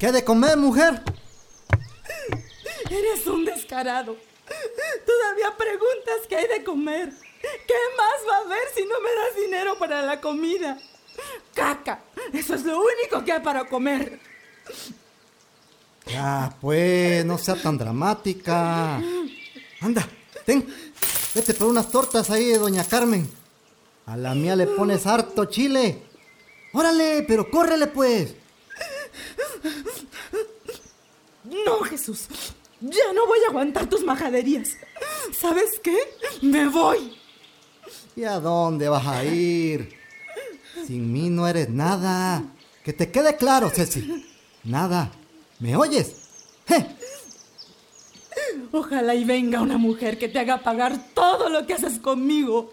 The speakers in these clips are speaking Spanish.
¿Qué de comer, mujer? Eres un descarado. Todavía preguntas qué hay de comer. ¿Qué más va a haber si no me das dinero para la comida? Caca, eso es lo único que hay para comer. Ya, pues, no sea tan dramática. Anda, ten, vete por unas tortas ahí de Doña Carmen. A la mía le pones harto chile. Órale, pero córrele pues. No, Jesús. Ya no voy a aguantar tus majaderías. ¿Sabes qué? Me voy. ¿Y a dónde vas a ir? Sin mí no eres nada. Que te quede claro, Ceci. Nada. ¿Me oyes? Ojalá y venga una mujer que te haga pagar todo lo que haces conmigo.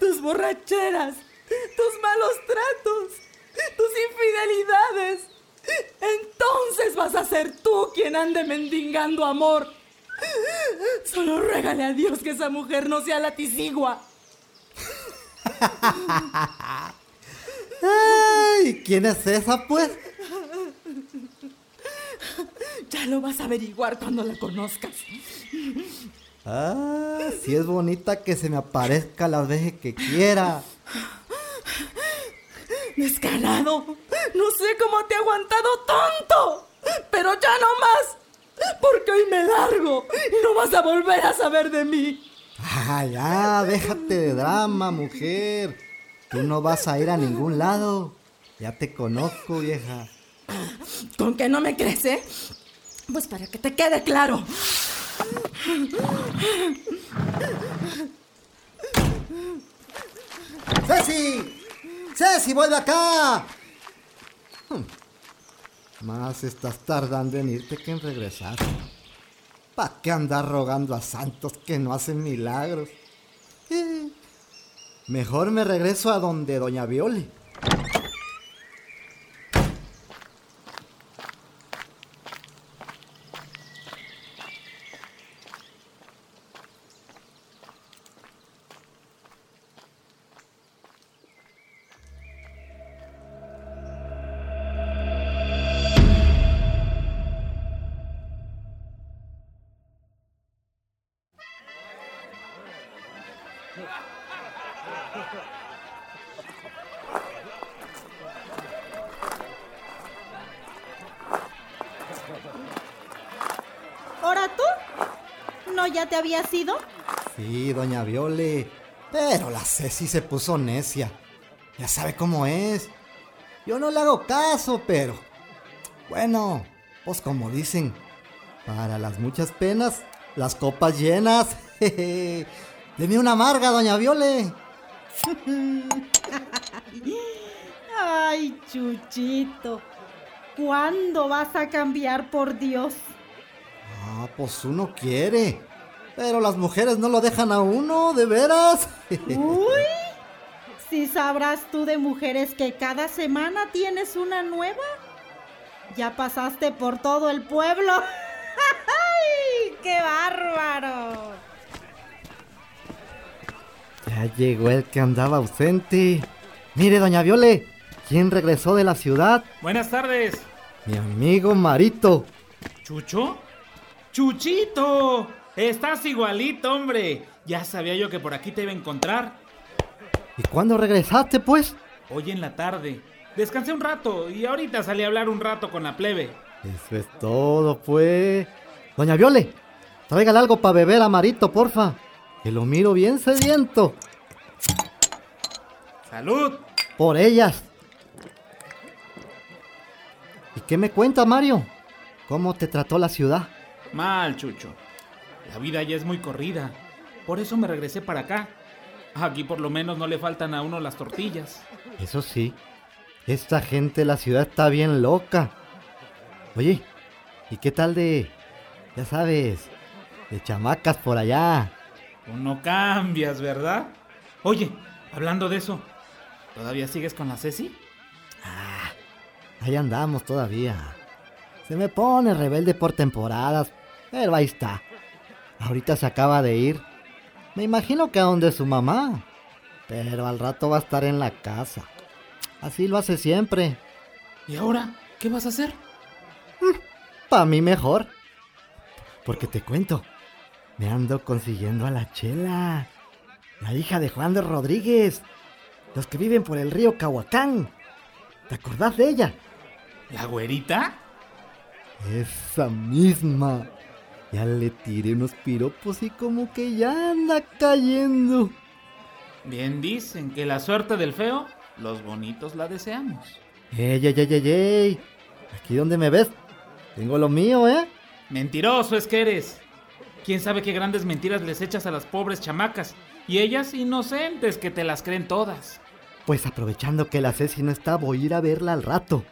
Tus borracheras, tus malos tratos, tus infidelidades. Entonces vas a ser tú quien ande mendigando amor. Solo régale a Dios que esa mujer no sea la tisigua. ¡Ay! ¿Quién es esa, pues? Ya lo vas a averiguar cuando la conozcas. Ah, si es bonita que se me aparezca las veces que quiera. Descarado. No sé cómo te he aguantado tanto. Pero ya no más. Porque hoy me largo y no vas a volver a saber de mí. Ah, ya, déjate de drama, mujer. Tú no vas a ir a ningún lado. Ya te conozco, vieja. ¿Con que no me crees, eh? Pues para que te quede claro. ¡Ceci! ¡Ceci, vuelve acá! Más estás tardando en irte que en regresar. ¿Para qué andar rogando a santos que no hacen milagros? Eh, Mejor me regreso a donde Doña Viole. ¿Ahora tú? ¿No ya te habías ido? Sí, Doña Viole. Pero la Ceci se puso necia. Ya sabe cómo es. Yo no le hago caso, pero... Bueno, pues como dicen, para las muchas penas, las copas llenas. Deme una amarga, Doña Viole. Ay, Chuchito. ¿Cuándo vas a cambiar, por Dios? Ah, pues uno quiere. Pero las mujeres no lo dejan a uno, de veras. Uy, si sabrás tú de mujeres que cada semana tienes una nueva. Ya pasaste por todo el pueblo. ¡Ay, qué bárbaro! Ya llegó el que andaba ausente. Mire, Doña Viole, ¿quién regresó de la ciudad? Buenas tardes. Mi amigo Marito. ¿Chucho? ¡Chuchito! Estás igualito, hombre. Ya sabía yo que por aquí te iba a encontrar. ¿Y cuándo regresaste, pues? Hoy en la tarde. Descansé un rato y ahorita salí a hablar un rato con la plebe. Eso es todo, pues. Doña Viole, tráigale algo para beber a Marito, porfa. Que lo miro bien sediento. ¡Salud! Por ellas. ¿Y qué me cuenta, Mario? ¿Cómo te trató la ciudad? Mal, Chucho. La vida ya es muy corrida. Por eso me regresé para acá. Aquí por lo menos no le faltan a uno las tortillas. Eso sí, esta gente de la ciudad está bien loca. Oye, ¿y qué tal de, ya sabes, de chamacas por allá? Tú no cambias, ¿verdad? Oye, hablando de eso, ¿todavía sigues con la Ceci? Ah, ahí andamos todavía. Se me pone rebelde por temporadas, pero ahí está. Ahorita se acaba de ir. Me imagino que a donde su mamá. Pero al rato va a estar en la casa. Así lo hace siempre. ¿Y ahora qué vas a hacer? Para mí mejor. Porque te cuento, me ando consiguiendo a la Chela, la hija de Juan de Rodríguez, los que viven por el río Cahuacán. ¿Te acordás de ella? ¿La güerita? Esa misma. Ya le tiré unos piropos y como que ya anda cayendo. Bien dicen que la suerte del feo, los bonitos la deseamos. ¡Ey, ey, ey, ey, ey! Aquí donde me ves, tengo lo mío, ¿eh? Mentiroso es que eres. ¿Quién sabe qué grandes mentiras les echas a las pobres chamacas? Y ellas inocentes que te las creen todas. Pues aprovechando que la Ceci no está, voy a ir a verla al rato.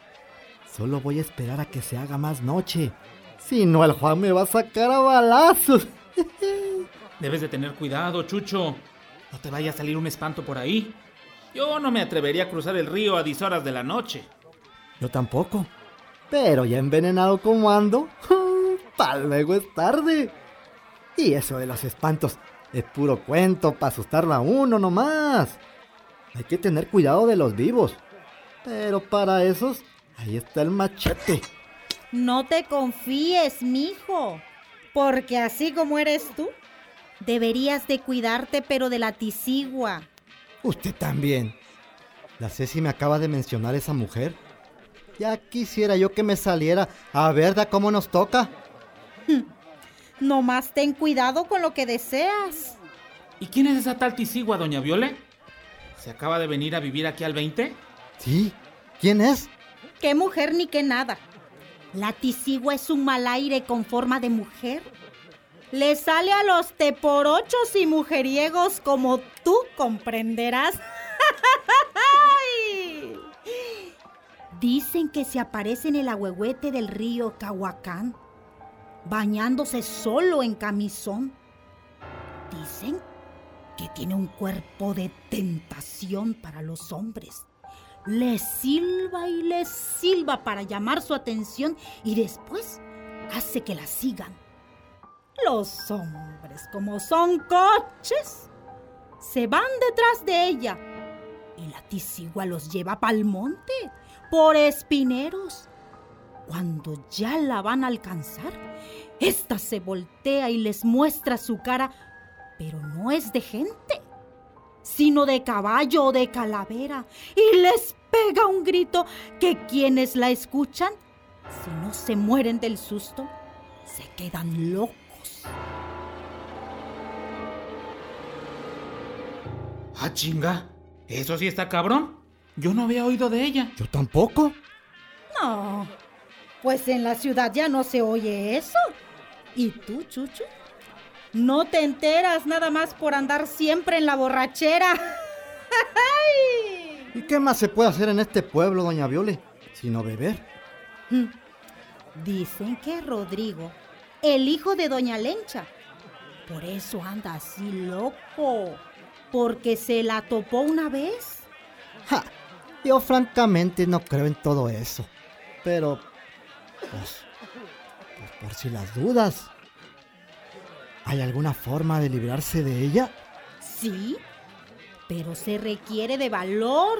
Solo voy a esperar a que se haga más noche. Si no, el Juan me va a sacar a balazos. Debes de tener cuidado, Chucho. No te vaya a salir un espanto por ahí. Yo no me atrevería a cruzar el río a 10 horas de la noche. Yo tampoco. Pero ya envenenado como ando, para luego es tarde. Y eso de los espantos es puro cuento para asustarlo a uno nomás. Hay que tener cuidado de los vivos. Pero para esos, ahí está el machete. No te confíes, mijo. Porque así como eres tú, deberías de cuidarte, pero de la tisigua. Usted también. La Ceci me acaba de mencionar esa mujer. Ya quisiera yo que me saliera a ver de cómo nos toca. Nomás ten cuidado con lo que deseas. ¿Y quién es esa tal tisigua, doña Viole? ¿Se acaba de venir a vivir aquí al 20? Sí. ¿Quién es? ¿Qué mujer ni qué nada? La tisigua es un mal aire con forma de mujer. Le sale a los teporochos y mujeriegos como tú comprenderás. Dicen que se aparece en el agüehuete del río Cahuacán, bañándose solo en camisón. Dicen que tiene un cuerpo de tentación para los hombres. Les silba y les silba para llamar su atención y después hace que la sigan. Los hombres, como son coches, se van detrás de ella y la tisigua los lleva pa'l monte por espineros. Cuando ya la van a alcanzar, esta se voltea y les muestra su cara, pero no es de gente, sino de caballo o de calavera, y les pega un grito que quienes la escuchan, si no se mueren del susto, se quedan locos. Ah, chinga. Eso sí está cabrón. Yo no había oído de ella. Yo tampoco. No, pues en la ciudad ya no se oye eso. ¿Y tú, Chucho? No te enteras nada más por andar siempre en la borrachera. ¿Y qué más se puede hacer en este pueblo, doña Viole, sino beber? Dicen que Rodrigo, el hijo de doña Lencha, por eso anda así loco, porque se la topó una vez. Ja, yo francamente no creo en todo eso. Pero, pues, pues por si las dudas. ¿Hay alguna forma de librarse de ella? Sí, pero se requiere de valor.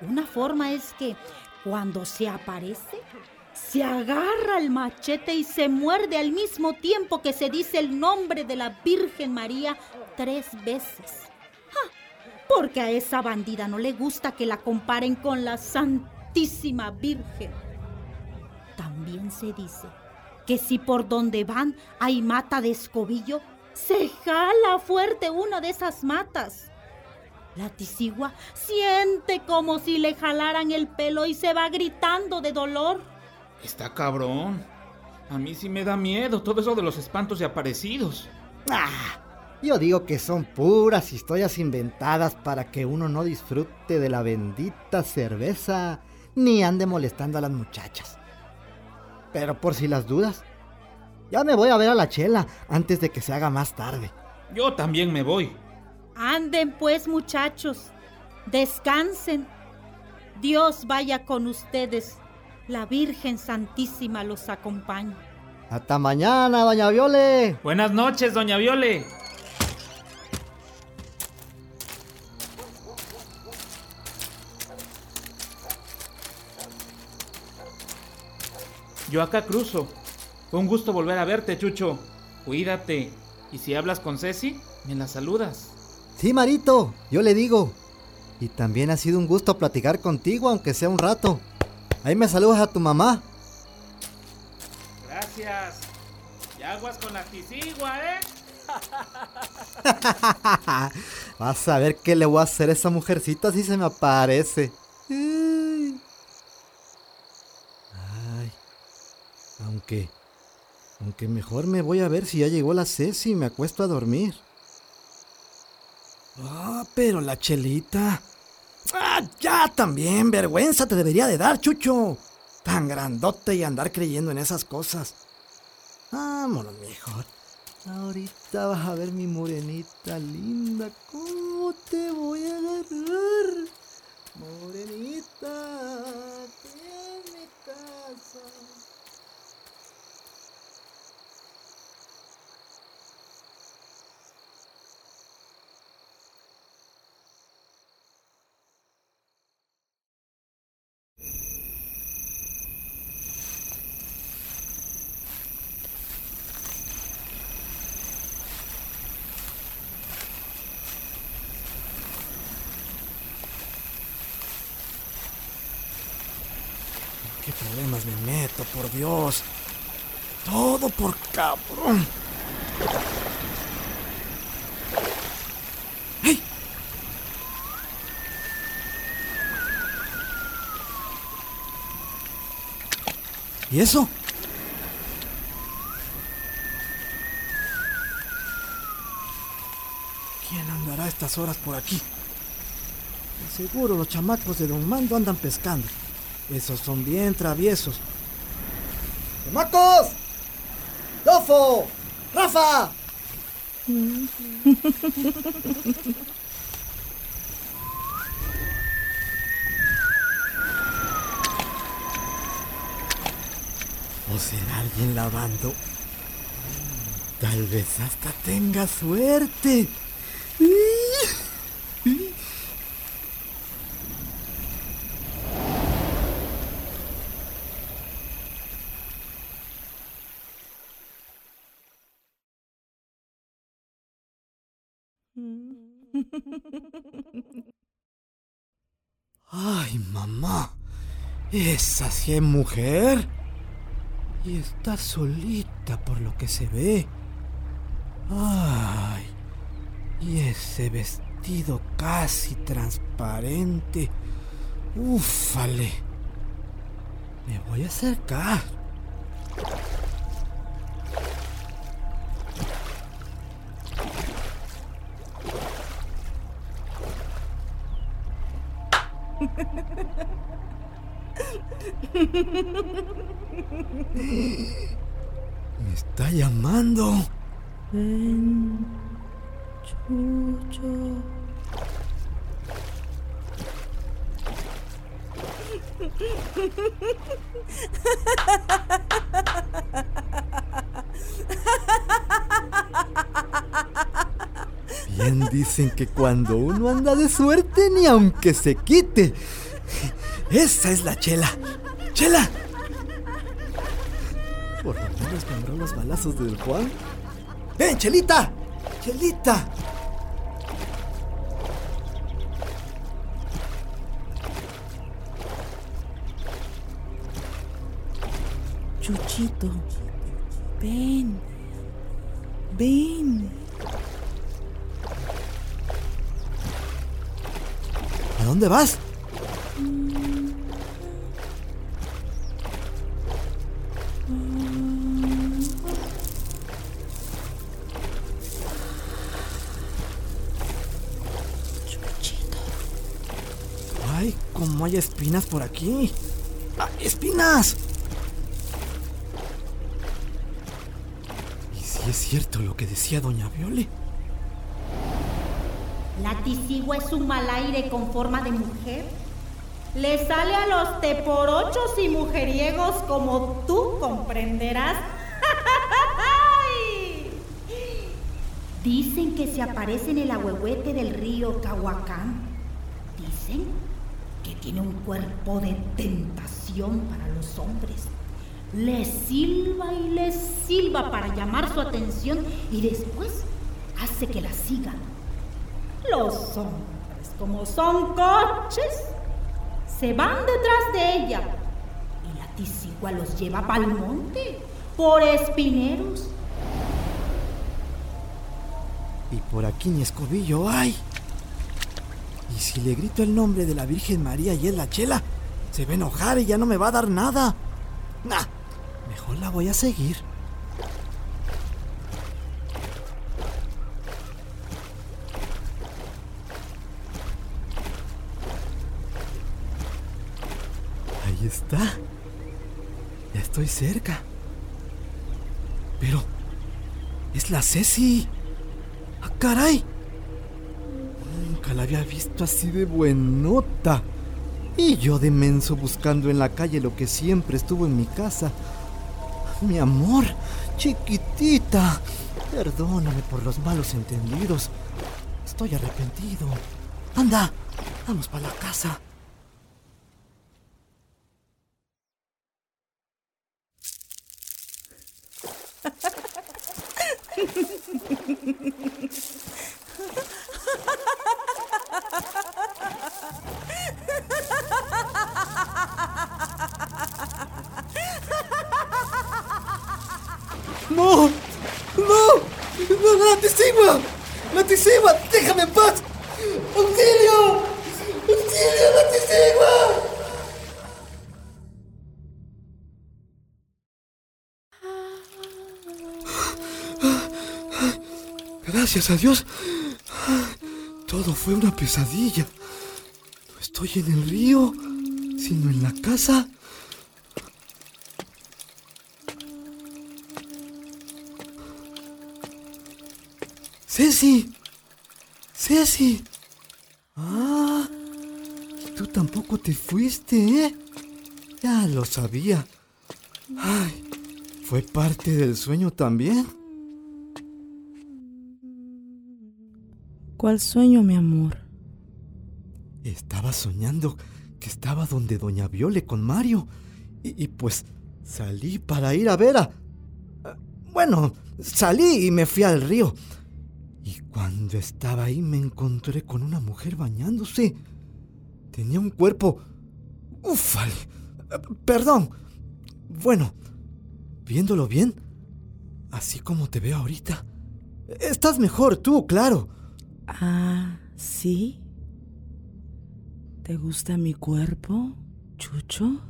Una forma es que cuando se aparece, se agarra el machete y se muerde al mismo tiempo que se dice el nombre de la Virgen María tres veces. ¡Ja! Porque a esa bandida no le gusta que la comparen con la Santísima Virgen. También se dice que si por donde van hay mata de escobillo, se jala fuerte una de esas matas. La tisigua siente como si le jalaran el pelo y se va gritando de dolor. Está cabrón. A mí sí me da miedo todo eso de los espantos y aparecidos. Ah, yo digo que son puras historias inventadas para que uno no disfrute de la bendita cerveza ni ande molestando a las muchachas. Pero por si las dudas, ya me voy a ver a la chela antes de que se haga más tarde. Yo también me voy. Anden pues muchachos, descansen. Dios vaya con ustedes. La Virgen Santísima los acompañe. Hasta mañana, doña Viole. Buenas noches, doña Viole. Yo acá cruzo. Fue un gusto volver a verte, Chucho. Cuídate. Y si hablas con Ceci, me la saludas. Sí, Marito, yo le digo. Y también ha sido un gusto platicar contigo, aunque sea un rato. Ahí me saludas a tu mamá. Gracias. Y aguas con la tisigua, ¿eh? Vas a ver qué le voy a hacer a esa mujercita si se me aparece. Ay. Ay. Aunque. Mejor me voy a ver si ya llegó la Ceci y me acuesto a dormir. Ah, pero la chelita. Ah, ya también, vergüenza te debería de dar, Chucho. Tan grandote y andar creyendo en esas cosas. Vámonos, mejor. Ahorita vas a ver mi morenita linda. ¿Cómo te voy a agarrar? Morenita, en mi casa. ¿Qué problemas me meto, por Dios? Todo por cabrón. ¡Hey! ¿Y eso? ¿Quién andará a estas horas por aquí? Seguro los chamacos de Don Mando andan pescando. Esos son bien traviesos. ¡Chamacos! ¡Dofo! ¡Rafa! ¿O será alguien lavando? Tal vez hasta tenga suerte. Ay, mamá. Esa sí es mujer. Y está solita por lo que se ve. Ay. Y ese vestido casi transparente. Ufale. Me voy a acercar. Bien dicen que cuando uno anda de suerte, ni aunque se quite. Esa es la chela. ¡Chela! Por lo menos vendrán los balazos del Juan. ¡Ven, Chelita! ¡Chelita! Chuchito, ven, ven. ¿A dónde vas? No haya espinas por aquí. ¡Ah, ¡Espinas! ¿Y si es cierto lo que decía doña Viole? La tisigua es un mal aire con forma de mujer. Le sale a los teporochos y mujeriegos como tú comprenderás. Dicen que se aparece en el ahuehuete del río Cahuacán. Dicen que tiene un cuerpo de tentación para los hombres. Le silba y le silba para llamar su atención y después hace que la sigan. Los hombres, como son coches, se van detrás de ella y la tisigua los lleva para el monte, por espineros. Y por aquí ni escobillo hay. Y si le grito el nombre de la Virgen María y es la chela, se va a enojar y ya no me va a dar nada. Nah, mejor la voy a seguir. Ahí está. Ya estoy cerca. Pero... Es la Ceci. ¡Ah, caray! Había visto así de buenota. Y yo de menso buscando en la calle lo que siempre estuvo en mi casa. Mi amor, chiquitita. Perdóname por los malos entendidos. Estoy arrepentido. Anda, vamos para la casa. Gracias a Dios. Todo fue una pesadilla. No estoy en el río, sino en la casa. Ceci. Ceci. Ah, tú tampoco te fuiste, ¿eh? Ya lo sabía. Ay, fue parte del sueño también. ¿Cuál sueño, mi amor? Estaba soñando que estaba donde Doña Viole con Mario. Y, pues salí para ir a ver a... Bueno, salí y me fui al río. Y cuando estaba ahí me encontré con una mujer bañándose. Tenía un cuerpo... ¡Ufale! Perdón. Bueno, viéndolo bien, así como te veo ahorita. Estás mejor tú, claro. Ah, ¿sí? ¿Te gusta mi cuerpo, Chucho?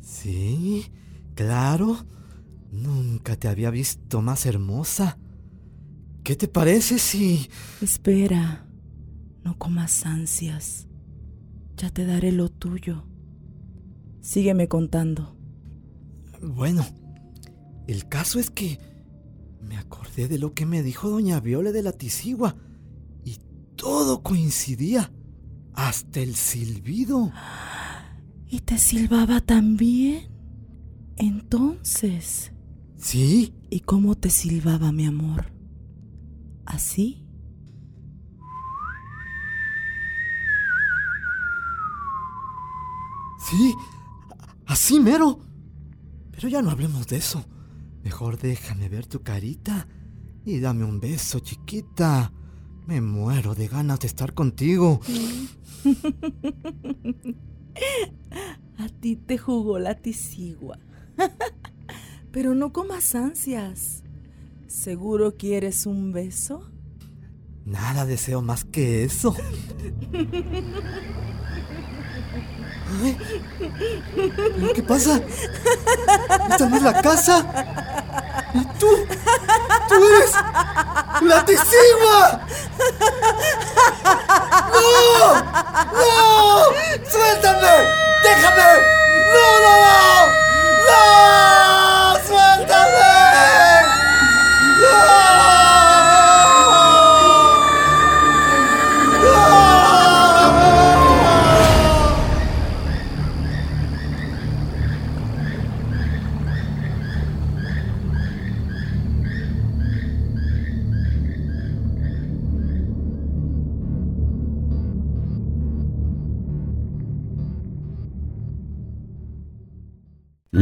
Sí, claro. Nunca te había visto más hermosa. ¿Qué te parece si... Espera, no comas ansias. Ya te daré lo tuyo. Sígueme contando. Bueno, el caso es que me acordé de lo que me dijo doña Viole de la Tisigua todo coincidía, hasta el silbido. ¿Y te silbaba también? Entonces, Sí, ¿y cómo te silbaba, mi amor? ¿Así? sí, así mero. Pero ya no hablemos de eso. Mejor déjame ver tu carita y dame un beso, chiquita. Me muero de ganas de estar contigo. A ti te jugó la tisigua. Pero no comas ansias. ¿Seguro quieres un beso? Nada deseo más que eso. Ay, ¿pero qué pasa? ¿Esta no es la casa? ¿Y tú? ¡Tú eres la Tisigua! ¡No!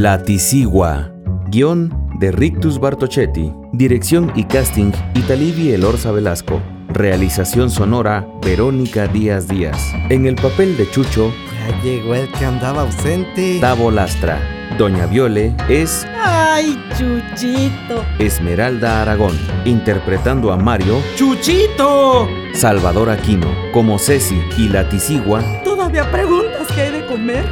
La Tisigua. Guión de Rictus Bartochetti. Dirección y casting Italibi Elorza Velasco. Realización sonora Verónica Díaz Díaz. En el papel de Chucho, Ya llegó el que andaba ausente. Tavo Lastra. Doña Viole es Ay, Chuchito. Esmeralda Aragón. Interpretando a Mario, ¡Chuchito! Salvador Aquino. Como Ceci y la Tisigua, ¿Todavía de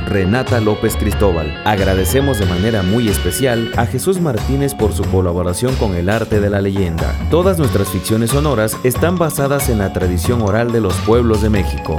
Renata López Cristóbal. Agradecemos de manera muy especial a Jesús Martínez por su colaboración con el arte de la leyenda. Todas nuestras ficciones sonoras están basadas en la tradición oral de los pueblos de México.